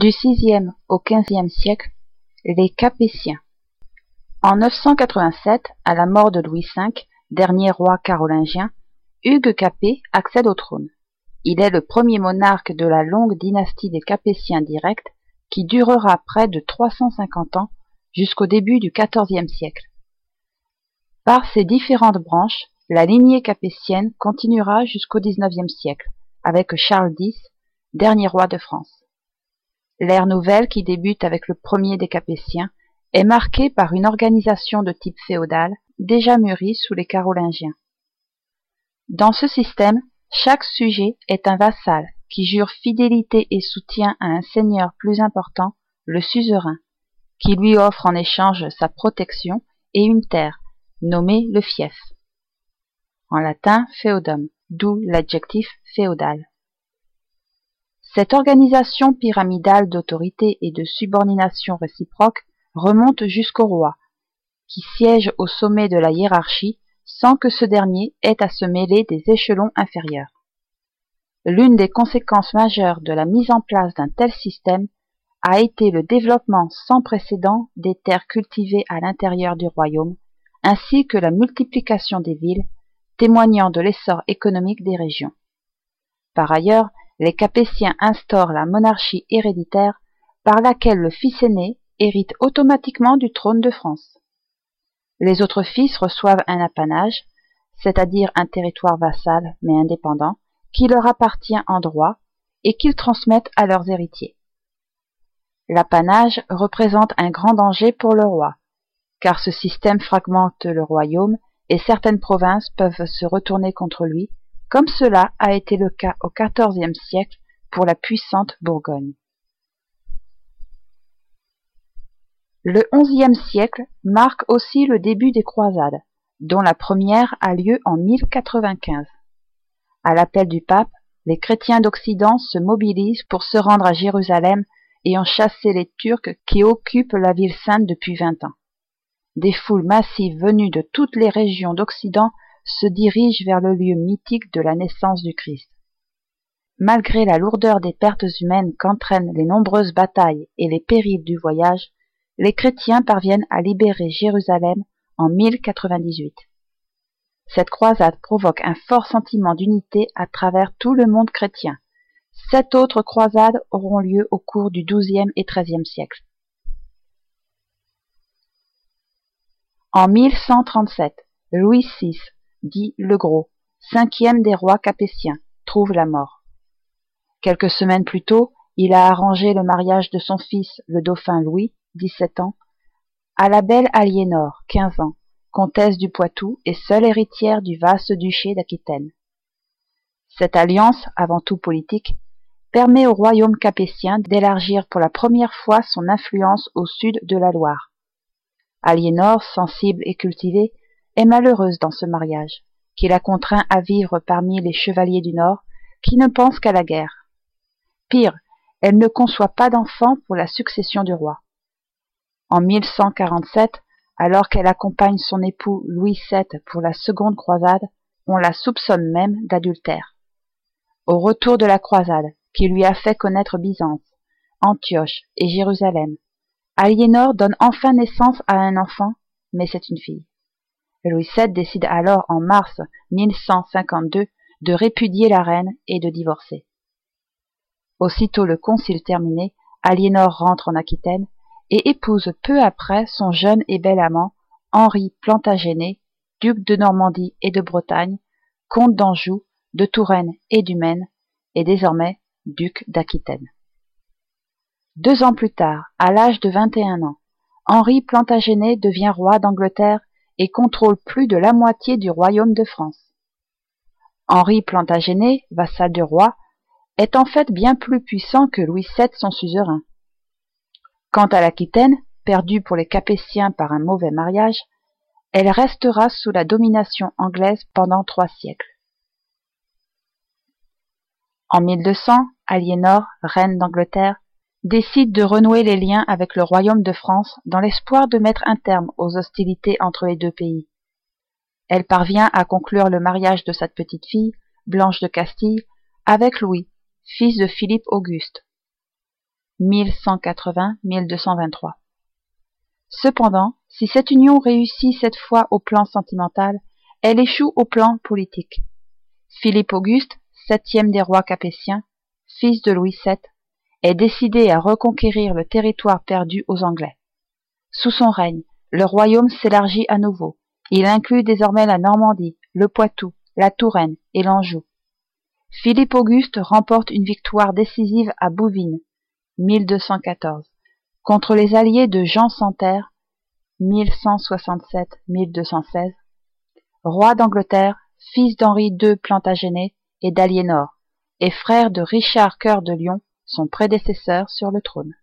Du VIe au XVe siècle, les Capétiens. En 987, à la mort de Louis V, dernier roi carolingien, Hugues Capet accède au trône. Il est le premier monarque de la longue dynastie des Capétiens directs qui durera près de 350 ans jusqu'au début du XIVe siècle. Par ses différentes branches, la lignée capétienne continuera jusqu'au XIXe siècle, avec Charles X, dernier roi de France. L'ère nouvelle, qui débute avec le premier des Capétiens, est marquée par une organisation de type féodal, déjà mûrie sous les Carolingiens. Dans ce système, chaque sujet est un vassal qui jure fidélité et soutien à un seigneur plus important, le suzerain, qui lui offre en échange sa protection et une terre, nommée le fief. En latin feudum, d'où l'adjectif féodal. Cette organisation pyramidale d'autorité et de subordination réciproque remonte jusqu'au roi, qui siège au sommet de la hiérarchie sans que ce dernier ait à se mêler des échelons inférieurs. L'une des conséquences majeures de la mise en place d'un tel système a été le développement sans précédent des terres cultivées à l'intérieur du royaume, ainsi que la multiplication des villes, témoignant de l'essor économique des régions. Par ailleurs, les Capétiens instaurent la monarchie héréditaire par laquelle le fils aîné hérite automatiquement du trône de France. Les autres fils reçoivent un apanage, c'est-à-dire un territoire vassal mais indépendant, qui leur appartient en droit et qu'ils transmettent à leurs héritiers. L'apanage représente un grand danger pour le roi, car ce système fragmente le royaume et certaines provinces peuvent se retourner contre lui, comme cela a été le cas au XIVe siècle pour la puissante Bourgogne. Le XIe siècle marque aussi le début des croisades, dont la première a lieu en 1095. À l'appel du pape, les chrétiens d'Occident se mobilisent pour se rendre à Jérusalem et en chasser les Turcs qui occupent la ville sainte depuis vingt ans. Des foules massives venues de toutes les régions d'Occident se dirigent vers le lieu mythique de la naissance du Christ. Malgré la lourdeur des pertes humaines qu'entraînent les nombreuses batailles et les périls du voyage, les chrétiens parviennent à libérer Jérusalem en 1098. Cette croisade provoque un fort sentiment d'unité à travers tout le monde chrétien, Sept autres croisades auront lieu au cours du XIIe et XIIIe siècle. En 1137, Louis VI, dit le Gros, cinquième des rois capétiens, trouve la mort. Quelques semaines plus tôt, il a arrangé le mariage de son fils, le dauphin Louis, 17 ans, à la belle Aliénor, 15 ans, comtesse du Poitou et seule héritière du vaste duché d'Aquitaine. Cette alliance, avant tout politique, permet au royaume capétien d'élargir pour la première fois son influence au sud de la Loire. Aliénor, sensible et cultivée, est malheureuse dans ce mariage, qui la contraint à vivre parmi les chevaliers du Nord, qui ne pensent qu'à la guerre. Pire, elle ne conçoit pas d'enfant pour la succession du roi. En 1147, alors qu'elle accompagne son époux Louis VII pour la seconde croisade, on la soupçonne même d'adultère. Au retour de la croisade, qui lui a fait connaître Byzance, Antioche et Jérusalem. Aliénor donne enfin naissance à un enfant, mais c'est une fille. Louis VII décide alors en mars 1152 de répudier la reine et de divorcer. Aussitôt le concile terminé, Aliénor rentre en Aquitaine et épouse peu après son jeune et bel amant, Henri Plantagenet, duc de Normandie et de Bretagne, comte d'Anjou, de Touraine et du Maine, et désormais duc d'Aquitaine. Deux ans plus tard, à l'âge de vingt et un ans, Henri Plantagenet devient roi d'Angleterre et contrôle plus de la moitié du royaume de France. Henri Plantagenet, vassal du roi, est en fait bien plus puissant que Louis VII son suzerain. Quant à l'Aquitaine, perdue pour les Capétiens par un mauvais mariage, elle restera sous la domination anglaise pendant trois siècles. En 1200, Aliénor, reine d'Angleterre, décide de renouer les liens avec le royaume de France dans l'espoir de mettre un terme aux hostilités entre les deux pays. Elle parvient à conclure le mariage de cette petite fille, Blanche de Castille, avec Louis, fils de Philippe Auguste. 1180-1223. Cependant, si cette union réussit cette fois au plan sentimental, elle échoue au plan politique. Philippe Auguste, septième des rois capétiens, fils de Louis VII, est décidé à reconquérir le territoire perdu aux Anglais. Sous son règne, le royaume s'élargit à nouveau. Il inclut désormais la Normandie, le Poitou, la Touraine et l'Anjou. Philippe Auguste remporte une victoire décisive à Bouvines, 1214, contre les alliés de Jean Santerre, 1167-1216, roi d'Angleterre, fils d'Henri II Plantagenet et d'Aliénor, et frère de Richard Cœur de Lion, son prédécesseur sur le trône.